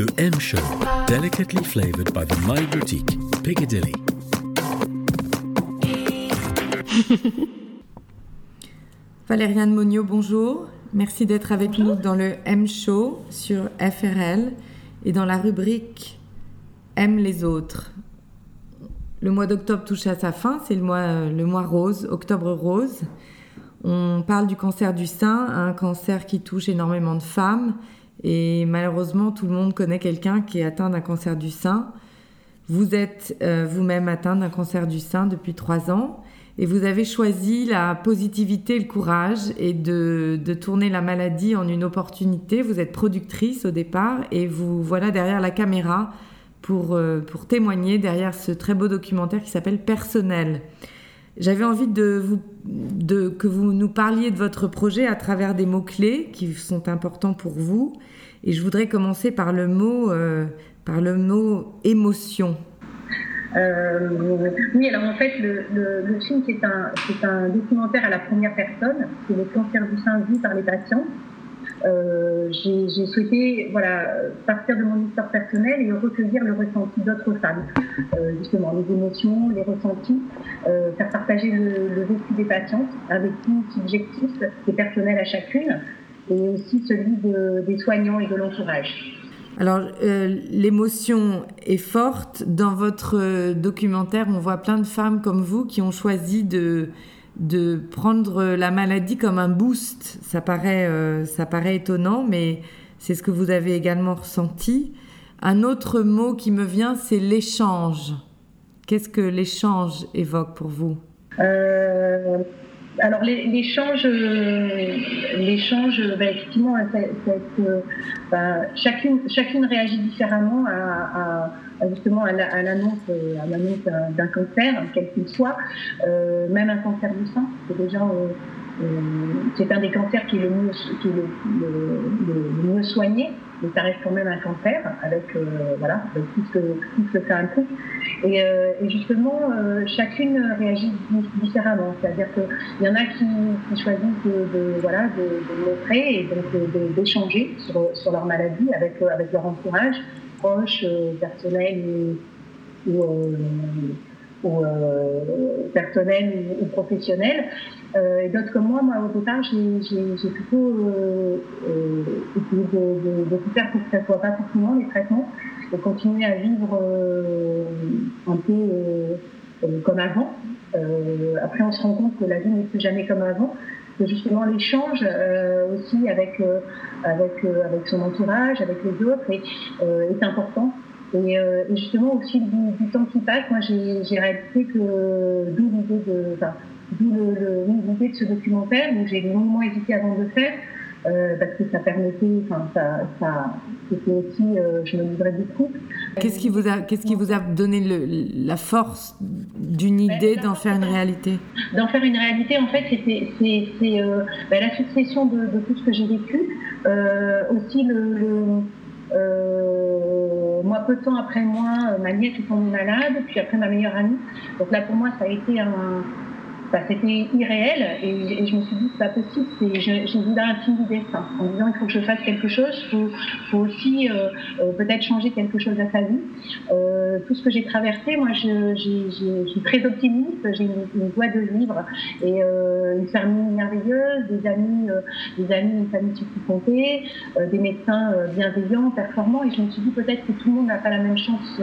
Le M Show, delicately flavored by the My Boutique, Piccadilly. Valériane Monio, bonjour. Merci d'être avec nous dans le M Show sur FRL et dans la rubrique Aime les autres. Le mois d'octobre touche à sa fin, c'est le mois, le mois rose, octobre rose. On parle du cancer du sein, un cancer qui touche énormément de femmes et malheureusement tout le monde connaît quelqu'un qui est atteint d'un cancer du sein. Vous êtes euh, vous-même atteint d'un cancer du sein depuis trois ans et vous avez choisi la positivité, le courage et de, de, tourner la maladie en une opportunité. Vous êtes productrice au départ et vous voilà derrière la caméra pour, euh, pour témoigner derrière ce très beau documentaire qui s'appelle Personnel. J'avais envie de vous, de, que vous nous parliez de votre projet à travers des mots-clés qui sont importants pour vous. Et je voudrais commencer par le mot, euh, par le mot émotion. Euh, oui, alors en fait, le, film, c'est un, un, documentaire à la première personne. C'est le cancer du sein vu par les patients. Euh, j'ai souhaité partir de mon histoire personnelle et recueillir le ressenti d'autres femmes, euh, justement les émotions, les ressentis, euh, faire partager le, vécu des patientes, un vécu subjectif et personnel à chacune, et aussi celui de, des soignants et de l'entourage. Alors, l'émotion est forte. Dans votre documentaire, on voit plein de femmes comme vous qui ont choisi de, de prendre la maladie comme un boost. Ça paraît, euh, ça paraît étonnant, mais c'est ce que vous avez également ressenti. Un autre mot qui me vient, c'est l'échange. Qu'est-ce que l'échange évoque pour vous? Euh, Alors l'échange, l'échange, bah, effectivement, ça, bah, chacune, chacune réagit différemment à, justement à l'annonce à d'un cancer, quel qu'il soit, euh, même un cancer du sein, c'est déjà euh, euh, c'est un des cancers qui est le mieux, qui le, le, mieux soigné, mais ça reste quand même un cancer avec euh, voilà avec tout ce que tout ce ça implique. Et, euh, et justement, euh, chacune réagit différemment. C'est-à-dire qu'il y en a qui, choisissent de, de voilà de, montrer et d'échanger sur, sur leur maladie avec avec leur entourage proches, euh, personnels ou, ou, euh, ou euh, ou, professionnels. Et d'autres comme moi, moi au départ, j'ai plutôt essayé de, de, tout faire pour que ça ne soit pas forcément les traitements, de continuer à vivre un peu comme avant. après, on se rend compte que la vie n'est plus jamais comme avant que justement l'échange euh, aussi avec, euh, avec, euh, avec son entourage, avec les autres, est, est important. Et, et, justement, au fil du, du temps qui passe, moi, j'ai réalisé que d'où l'idée de, d'où l'idée de ce documentaire, où j'ai longuement hésité avant de le faire, euh, parce que ça permettait, enfin, ça, ça c'était aussi, euh, je me livrais beaucoup. Qu'est-ce qui vous a, qu'est-ce qui vous a donné le, la force d'une ben, idée d'en faire une réalité? D'en faire une réalité, en fait, c'était, c'est, euh, ben, la succession de, de, tout ce que j'ai vécu, aussi le, le moi, peu de temps après moi, ma nièce est tombée malade, puis après ma meilleure amie. Donc là, pour moi, ça a été un, bah, c'était irréel et, je me suis dit c'est pas possible j'ai voulu intimider ça en disant il faut que je fasse quelque chose faut faut aussi euh, euh, peut-être changer quelque chose à sa vie. Euh, tout ce que j'ai traversé moi je, suis très optimiste j'ai une, joie de vivre et une famille merveilleuse des amis une famille euh, des médecins bienveillants performants et je me suis dit peut-être que tout le monde n'a pas la même chance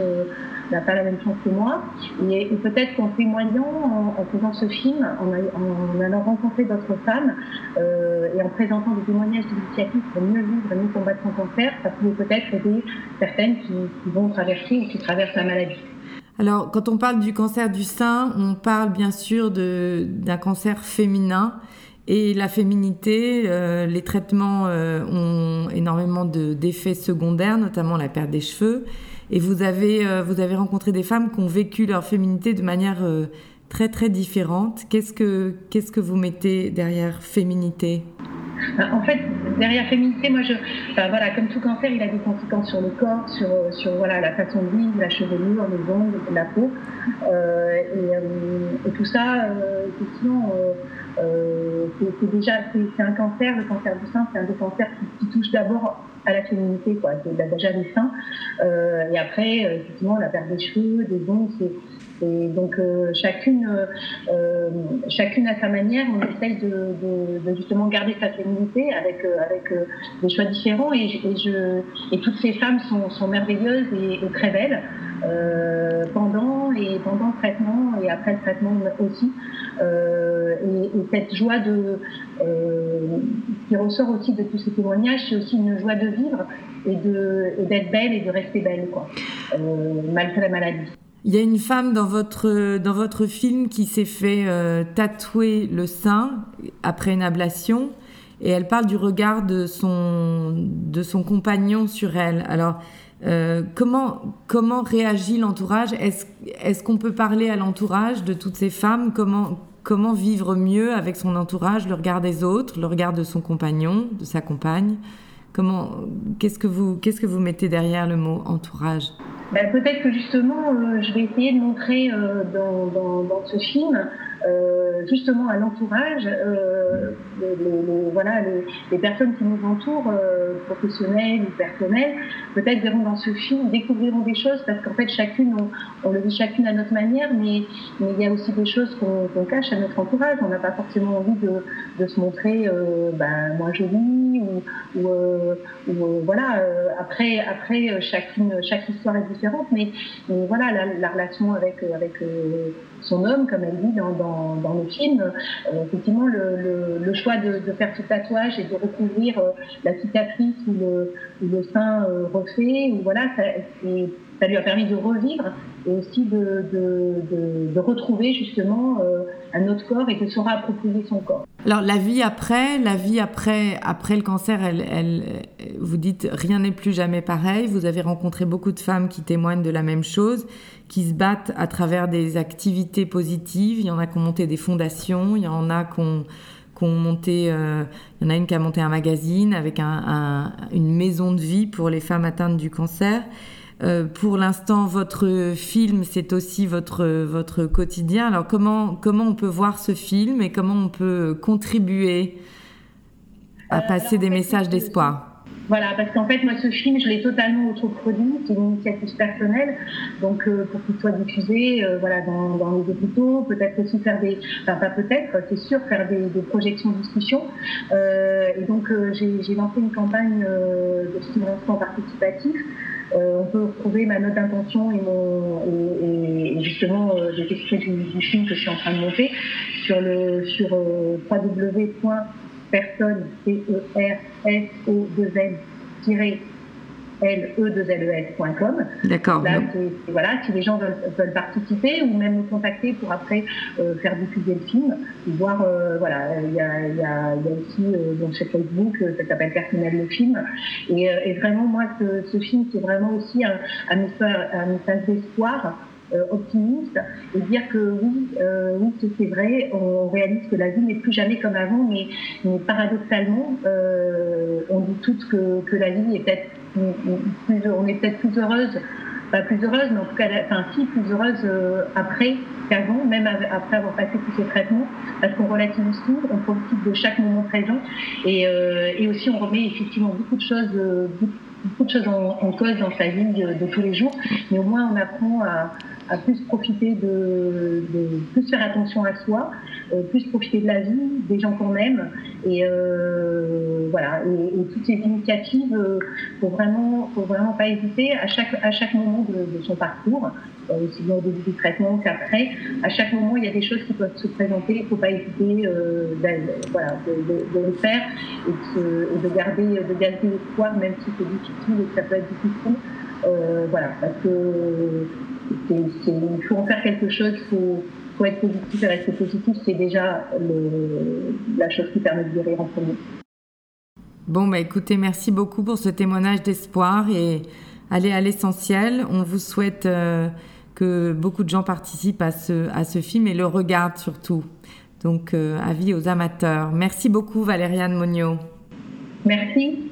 n'a pas la même chance que moi et, peut-être qu'en témoignant en, faisant ce film en, allant rencontrer d'autres femmes euh, et en présentant des témoignages d'initiatives pour mieux vivre et mieux combattre son cancer, ça pouvait peut-être aider certaines qui, qui vont traverser ou qui traversent la maladie. Alors, quand on parle du cancer du sein, on parle bien sûr d'un cancer féminin. Et la féminité, euh, les traitements euh, ont énormément d'effets secondaires, notamment la perte des cheveux. Et vous avez, euh, vous avez rencontré des femmes qui ont vécu leur féminité de manière euh, très très différente. Qu'est-ce que, qu'est-ce que vous mettez derrière féminité? Bah, en fait, derrière féminité, moi, je, enfin, voilà, comme tout cancer, il a des conséquences sur le corps, sur, sur voilà, la façon de vivre, la chevelure, les ongles, la peau, euh, et, euh, tout ça, euh, effectivement, euh, c'est déjà, c'est un cancer. Le cancer du sein, c'est un des cancers qui touche d'abord à la féminité, quoi, déjà des seins. et après, effectivement, la perte des cheveux, des ongles, c'est donc euh, chacune, euh, euh, chacune à sa manière, on essaye de, de, justement garder sa féminité avec, des choix différents. Et, je, et toutes ces femmes sont, sont merveilleuses et, très belles pendant et pendant le traitement et après le traitement aussi. Et, et, cette joie de, qui ressort aussi de tous ces témoignages, c'est aussi une joie de vivre et d'être belle et de rester belle, quoi, malgré la maladie. Il y a une femme dans votre, dans votre film qui s'est fait euh, tatouer le sein après une ablation et elle parle du regard de son, de son compagnon sur elle. Alors, euh, comment, comment réagit l'entourage? Est-ce est qu'on peut parler à l'entourage de toutes ces femmes? Comment, comment vivre mieux avec son entourage, le regard des autres, le regard de son compagnon, de sa compagne. Comment, qu'est-ce que vous, qu'est-ce que vous mettez derrière le mot entourage? Ben, peut-être que justement, euh, je vais essayer de montrer euh, dans, dans, ce film euh, justement à l'entourage, les, les, voilà, les, personnes qui nous entourent, euh, professionnelles ou personnelles, peut-être verront dans ce film, découvriront des choses parce qu'en fait chacune, on, le vit chacune à notre manière, mais, il y a aussi des choses qu'on cache à notre entourage. On n'a pas forcément envie de, se montrer euh, ben, moins jolie ou, euh, voilà. après, chacune, chaque histoire est différente, mais, voilà la, la relation avec son homme, comme elle dit dans, le film. Euh, effectivement, le, choix de, faire ce tatouage et de recouvrir euh, la cicatrice ou le, sein euh, refait, ou voilà, ça, ça, lui a permis de revivre et aussi de, retrouver justement un autre corps et de se réapproprier son corps. Alors la vie après, la vie après, après le cancer, vous dites rien n'est plus jamais pareil. Vous avez rencontré beaucoup de femmes qui témoignent de la même chose qui se battent à travers des activités positives. Il y en a qui ont monté des fondations, il y en a qui ont, monté, euh, il y en a une qui a monté un magazine avec un, une maison de vie pour les femmes atteintes du cancer. Euh, pour l'instant, votre film, c'est aussi votre, votre quotidien. Alors, comment, comment on peut voir ce film et comment on peut contribuer à passer des messages d'espoir? Voilà, parce qu'en fait, moi, ce film, je l'ai totalement autoproduit, c'est une initiative personnelle, donc euh, pour qu'il soit diffusé euh, voilà, dans, dans, les hôpitaux, peut-être aussi faire des, enfin pas peut-être, c'est sûr, faire des, des projections discussions. Euh, et donc, euh, j'ai lancé une campagne de financement participatif. On peut retrouver ma note d'intention et, et, et justement j'ai extrait du, du, film que je suis en train de monter sur le sur www.personne c e r s o 2 n l e 2 lescom D'accord. Voilà, si les gens veulent, veulent, participer ou même nous contacter pour après euh, faire diffuser le film, voir, euh, voilà, il y a, y, a, y a, aussi euh, donc chez Facebook, euh, ça s'appelle Personnel le film. Et, euh, et vraiment, moi, ce, ce film, c'est vraiment aussi un, un message, un message d'espoir euh, optimiste et dire que oui, euh, oui c'est vrai, on réalise que la vie n'est plus jamais comme avant, mais, mais paradoxalement, euh, on dit toutes que, que la vie est peut-être on est peut-être plus heureuse, pas plus heureuse, mais en tout cas, enfin si, plus heureuse euh, après qu'avant, même après avoir passé tous ces traitements, parce qu'on relativise tout, on profite de chaque moment présent et, euh, aussi on remet effectivement beaucoup de choses, euh, beaucoup de choses en, cause dans sa vie de, tous les jours, mais au moins on apprend à, à plus profiter de, plus faire attention à soi, euh, plus profiter de la vie, des gens qu'on aime, et euh, voilà, et, toutes ces initiatives, euh, faut vraiment, faut vraiment pas hésiter. À chaque à chaque moment de, son parcours, euh, aussi bien au début du traitement qu'après, à chaque moment il y a des choses qui peuvent se présenter, il faut pas hésiter, de, le faire et de, garder de garder l'espoir même si c'est difficile et que ça peut être difficile. Voilà, parce que faut en faire quelque chose, il faut, faut, être positif et rester positif, c'est déjà le, la chose qui permet de guérir en premier. Bon, bah écoutez, merci beaucoup pour ce témoignage d'espoir et allez à l'essentiel. On vous souhaite euh, que beaucoup de gens participent à ce, à ce film et le regardent surtout. Donc, euh, avis aux amateurs. Merci beaucoup, Valériane Monio. Merci.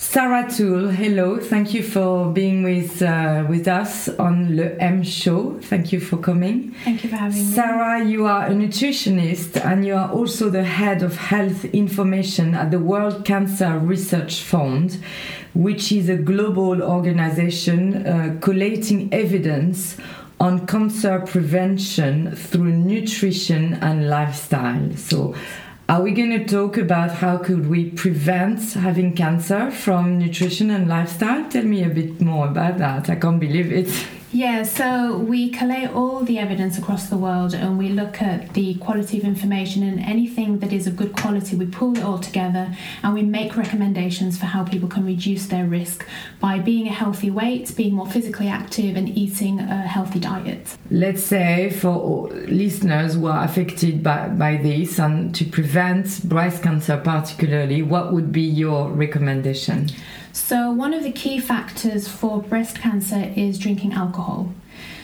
Sarah Toule, hello. Thank you for being with uh, with us on Le M Show. Thank you for coming. Thank you for having me. Sarah, you are a nutritionist and you are also the head of health information at the World Cancer Research Fund, which is a global organization uh, collating evidence on cancer prevention through nutrition and lifestyle. So, are we going to talk about how could we prevent having cancer from nutrition and lifestyle? Tell me a bit more about that. I can't believe it. Yeah, so we collate all the evidence across the world and we look at the quality of information and anything that is of good quality, we pull it all together and we make recommendations for how people can reduce their risk by being a healthy weight, being more physically active, and eating a healthy diet. Let's say for listeners who are affected by, by this and to prevent breast cancer, particularly, what would be your recommendation? So, one of the key factors for breast cancer is drinking alcohol.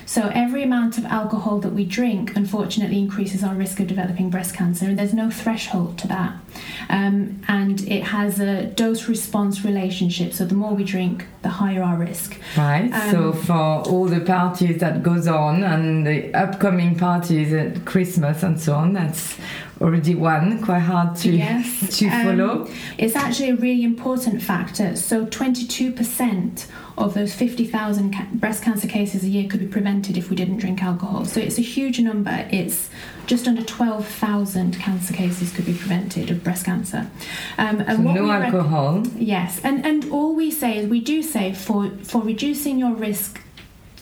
So, every amount of alcohol that we drink unfortunately increases our risk of developing breast cancer, and there's no threshold to that. Um, and it has a dose response relationship, so the more we drink, the higher our risk. Right. Um, so, for all the parties that goes on and the upcoming parties at Christmas and so on, that's already one, quite hard to, yes. to um, follow. It's actually a really important factor. So 22% of those 50,000 ca- breast cancer cases a year could be prevented if we didn't drink alcohol. So it's a huge number. It's just under 12,000 cancer cases could be prevented of breast cancer. Um, and so no alcohol. Yes, and and all we say is we do say for for reducing your risk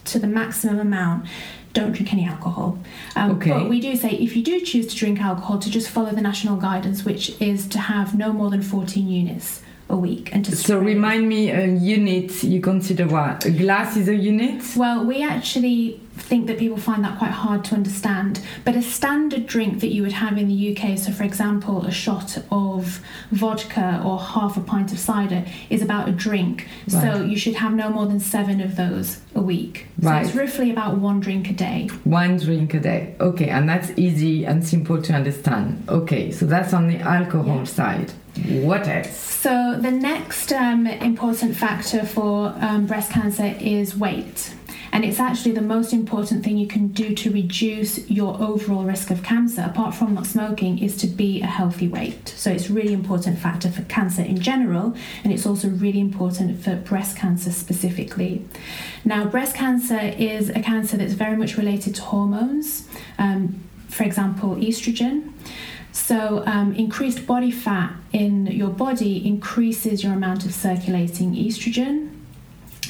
to the maximum amount don't drink any alcohol. Um, okay. But we do say if you do choose to drink alcohol, to just follow the national guidance, which is to have no more than 14 units a week and to so remind me a unit you consider what a glass is a unit well we actually think that people find that quite hard to understand. But a standard drink that you would have in the UK, so for example, a shot of vodka or half a pint of cider, is about a drink. Right. So you should have no more than seven of those a week. Right. So it's roughly about one drink a day. One drink a day. Okay, and that's easy and simple to understand. Okay, so that's on the alcohol yeah. side. What else? So the next um, important factor for um, breast cancer is weight. And it's actually the most important thing you can do to reduce your overall risk of cancer, apart from not smoking, is to be a healthy weight. So it's really important factor for cancer in general, and it's also really important for breast cancer specifically. Now, breast cancer is a cancer that's very much related to hormones. Um, for example, estrogen. So, um, increased body fat in your body increases your amount of circulating estrogen,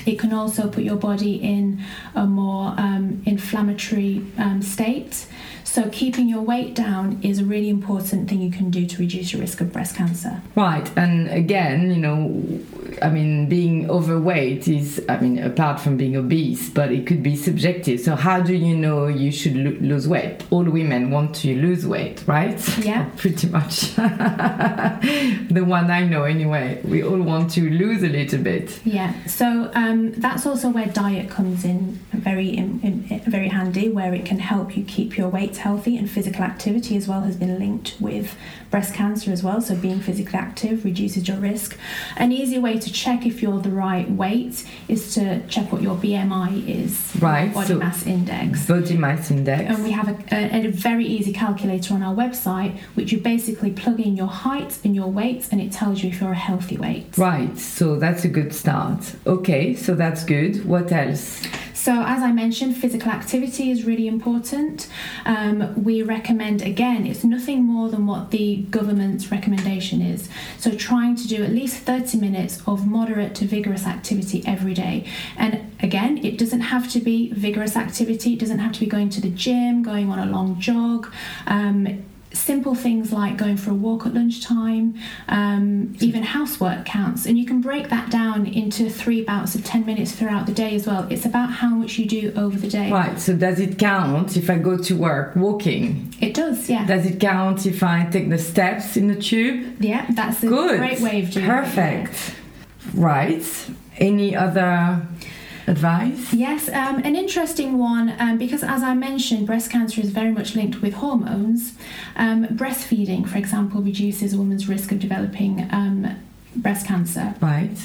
it can also put your body in a more um, inflammatory um, state. So, keeping your weight down is a really important thing you can do to reduce your risk of breast cancer. Right. And again, you know, I mean, being overweight is, I mean, apart from being obese, but it could be subjective. So, how do you know you should lo- lose weight? All women want to lose weight, right? Yeah. Pretty much. the one I know, anyway. We all want to lose a little bit. Yeah. So, um, that's also where diet comes in very, in, in, very handy, where it can help you keep your weight healthy and physical activity as well has been linked with breast cancer as well. So being physically active reduces your risk. An easy way to check if you're the right weight is to check what your BMI is. Right. Body so mass index. Body mass index. And we have a, a, a very easy calculator on our website which you basically plug in your height and your weight and it tells you if you're a healthy weight. Right. So that's a good start. Okay. So that's good. What else? So, as I mentioned, physical activity is really important. Um, we recommend, again, it's nothing more than what the government's recommendation is. So, trying to do at least 30 minutes of moderate to vigorous activity every day. And again, it doesn't have to be vigorous activity, it doesn't have to be going to the gym, going on a long jog. Um, simple things like going for a walk at lunchtime, um, even housework counts. And you can break that down into three bouts of 10 minutes throughout the day as well. It's about how much you do over the day. Right, so does it count if I go to work walking? It does, yeah. Does it count if I take the steps in the tube? Yeah, that's a Good. great way of doing Perfect. it. Perfect. Right. Any other advice? Yes, um, an interesting one um, because, as I mentioned, breast cancer is very much linked with hormones. Um, breastfeeding, for example, reduces a woman's risk of developing um, breast cancer. Right.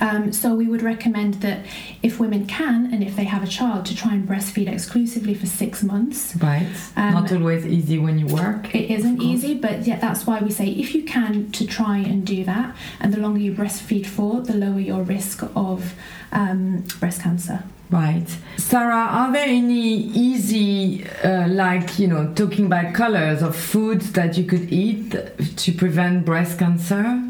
Um, so we would recommend that if women can and if they have a child to try and breastfeed exclusively for six months. Right. Um, Not always easy when you work. It isn't easy, but yeah, that's why we say if you can to try and do that, and the longer you breastfeed for, the lower your risk of um, breast cancer. Right. Sarah, are there any easy, uh, like, you know, talking about colors of foods that you could eat to prevent breast cancer?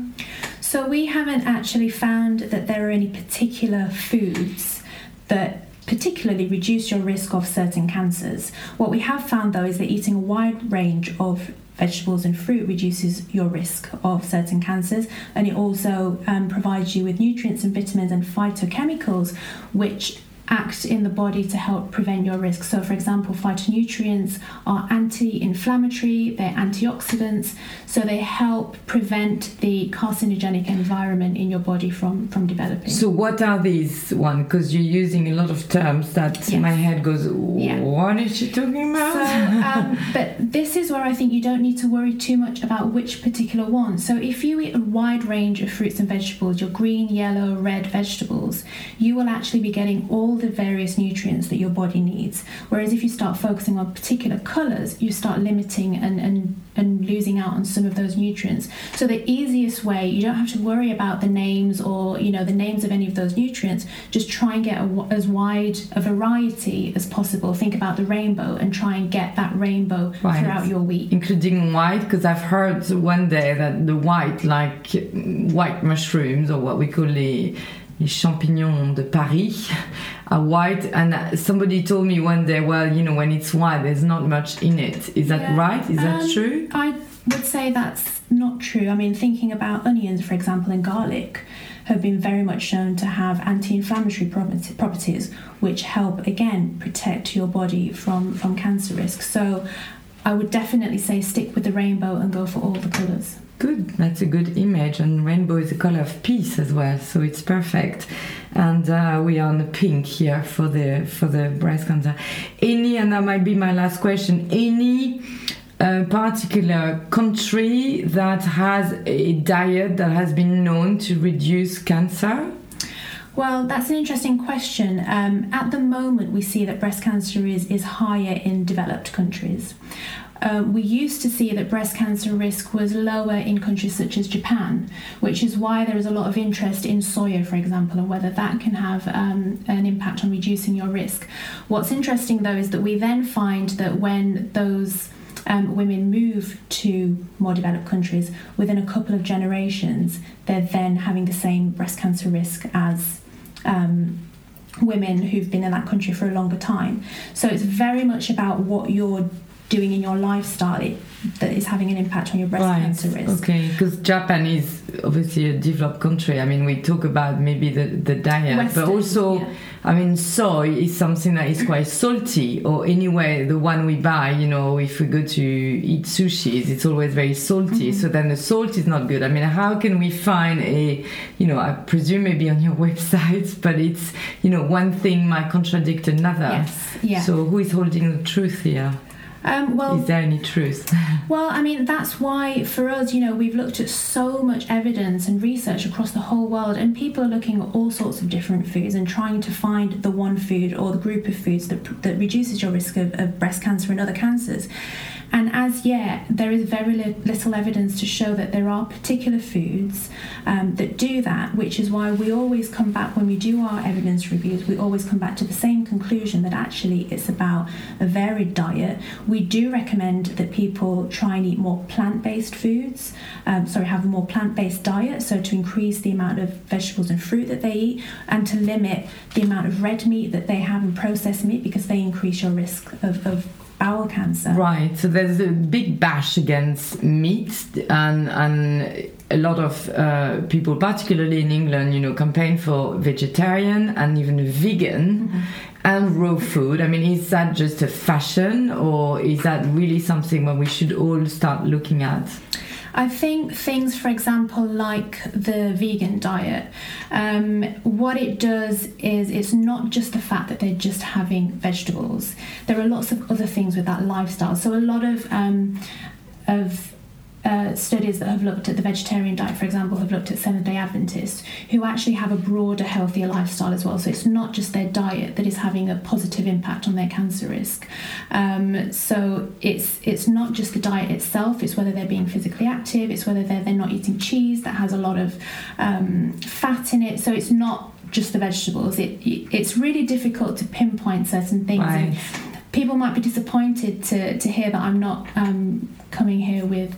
So we haven't actually found that there are any particular foods that particularly reduce your risk of certain cancers. What we have found though is that eating a wide range of vegetables and fruit reduces your risk of certain cancers and it also um, provides you with nutrients and vitamins and phytochemicals which act in the body to help prevent your risk. So, for example, phytonutrients are anti inflammatory, they're antioxidants, so they help prevent the carcinogenic environment in your body from, from developing. So, what are these ones? Because you're using a lot of terms that Yes. my head goes, Yeah. what is she talking about? So, um, but this is where I think you don't need to worry too much about which particular one. So, if you eat a wide range of fruits and vegetables, your green, yellow, red vegetables, you will actually be getting all the various nutrients that your body needs. Whereas if you start focusing on particular colours, you start limiting and, and, and losing out on some of those nutrients. So, the easiest way, you don't have to worry about the names or you know the names of any of those nutrients. Just try and get a, w- as wide a variety as possible. Think about the rainbow and try and get that rainbow Right. throughout your week. Including white, because I've heard one day that the white, like white mushrooms or what we call the les champignons de Paris, are white. And somebody told me one day, well, you know, when it's white, there's not much in it. Is that Yeah. right? Is that Um, true? I would say that's not true. I mean, thinking about onions, for example, and garlic have been very much shown to have anti inflammatory properties, which help, again, protect your body from, from cancer risk. So I would definitely say stick with the rainbow and go for all the colours. Good, that's a good image, and rainbow is a color of peace as well, so it's perfect. And uh, we are on the pink here for the for the breast cancer. Any, and that might be my last question. Any uh, particular country that has a diet that has been known to reduce cancer? Well, that's an interesting question. Um, at the moment, we see that breast cancer is, is higher in developed countries. Uh, we used to see that breast cancer risk was lower in countries such as Japan, which is why there is a lot of interest in soya, for example, and whether that can have um, an impact on reducing your risk. What's interesting, though, is that we then find that when those um, women move to more developed countries, within a couple of generations, they're then having the same breast cancer risk as um, women who've been in that country for a longer time. So it's very much about what you're doing in your lifestyle it, that is having an impact on your breast cancer risk. Okay, because Japan is obviously a developed country. I mean, we talk about maybe the, the diet, Western, but also, yeah. I mean, soy is something that is quite salty. Or anyway, the one we buy, you know, if we go to eat sushis, it's always very salty. Mm-hmm. So then the salt is not good. I mean, how can we find a, you know, I presume maybe on your website, but it's, you know, one thing might contradict another. Yes, yeah. So who is holding the truth here? Um, well, Is there any truth? Well, I mean, that's why for us, you know, we've looked at so much evidence and research across the whole world, and people are looking at all sorts of different foods and trying to find the one food or the group of foods that, that reduces your risk of, of breast cancer and other cancers. And as yet, there is very li- little evidence to show that there are particular foods um, that do that, which is why we always come back when we do our evidence reviews, we always come back to the same conclusion that actually it's about a varied diet. We do recommend that people try and eat more plant based foods, um, sorry, have a more plant based diet, so to increase the amount of vegetables and fruit that they eat and to limit the amount of red meat that they have and processed meat because they increase your risk of, of cancer. Right. So there's a big bash against meat, and and a lot of uh, people, particularly in England, you know, campaign for vegetarian and even vegan. And raw food. I mean, is that just a fashion, or is that really something that we should all start looking at? I think things, for example, like the vegan diet, um, what it does is it's not just the fact that they're just having vegetables. There are lots of other things with that lifestyle. So a lot of um, of uh, studies that have looked at the vegetarian diet, for example, have looked at Seventh day Adventists who actually have a broader, healthier lifestyle as well. So it's not just their diet that is having a positive impact on their cancer risk. Um, so it's it's not just the diet itself, it's whether they're being physically active, it's whether they're, they're not eating cheese that has a lot of um, fat in it. So it's not just the vegetables. It, it's really difficult to pinpoint certain things. Right. People might be disappointed to, to hear that I'm not um, coming here with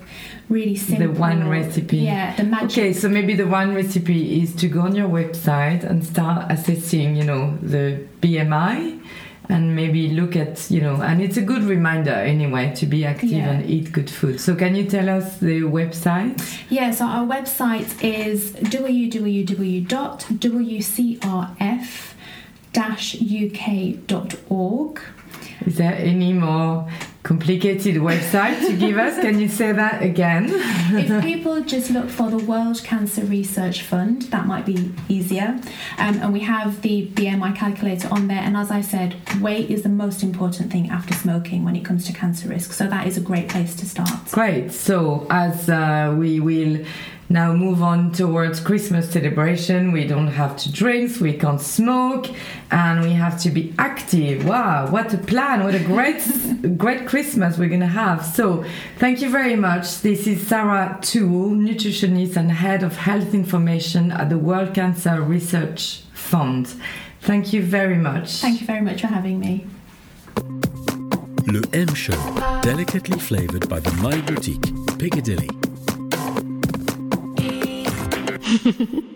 really simple. The one recipe. Yeah, the magic. Okay, so maybe the one recipe is to go on your website and start assessing, you know, the BMI and maybe look at, you know, and it's a good reminder anyway to be active Yeah. and eat good food. So can you tell us the website? Yeah, so our website is www.wcrf-uk.org. Is there any more complicated website to give us? Can you say that again? if people just look for the World Cancer Research Fund, that might be easier. Um, and we have the BMI calculator on there. And as I said, weight is the most important thing after smoking when it comes to cancer risk. So that is a great place to start. Great. So as uh, we will now move on towards Christmas celebration, we don't have to drink, we can't smoke, and we have to be active. Wow, what a plan! What a great, great Christmas we're gonna have. So thank you very much. This is Sarah Toule, nutritionist and head of health information at the World Cancer Research Fund. Thank you very much. Thank you very much for having me. Le M Show, delicately flavored by the My Boutique, Piccadilly. Mm-hmm.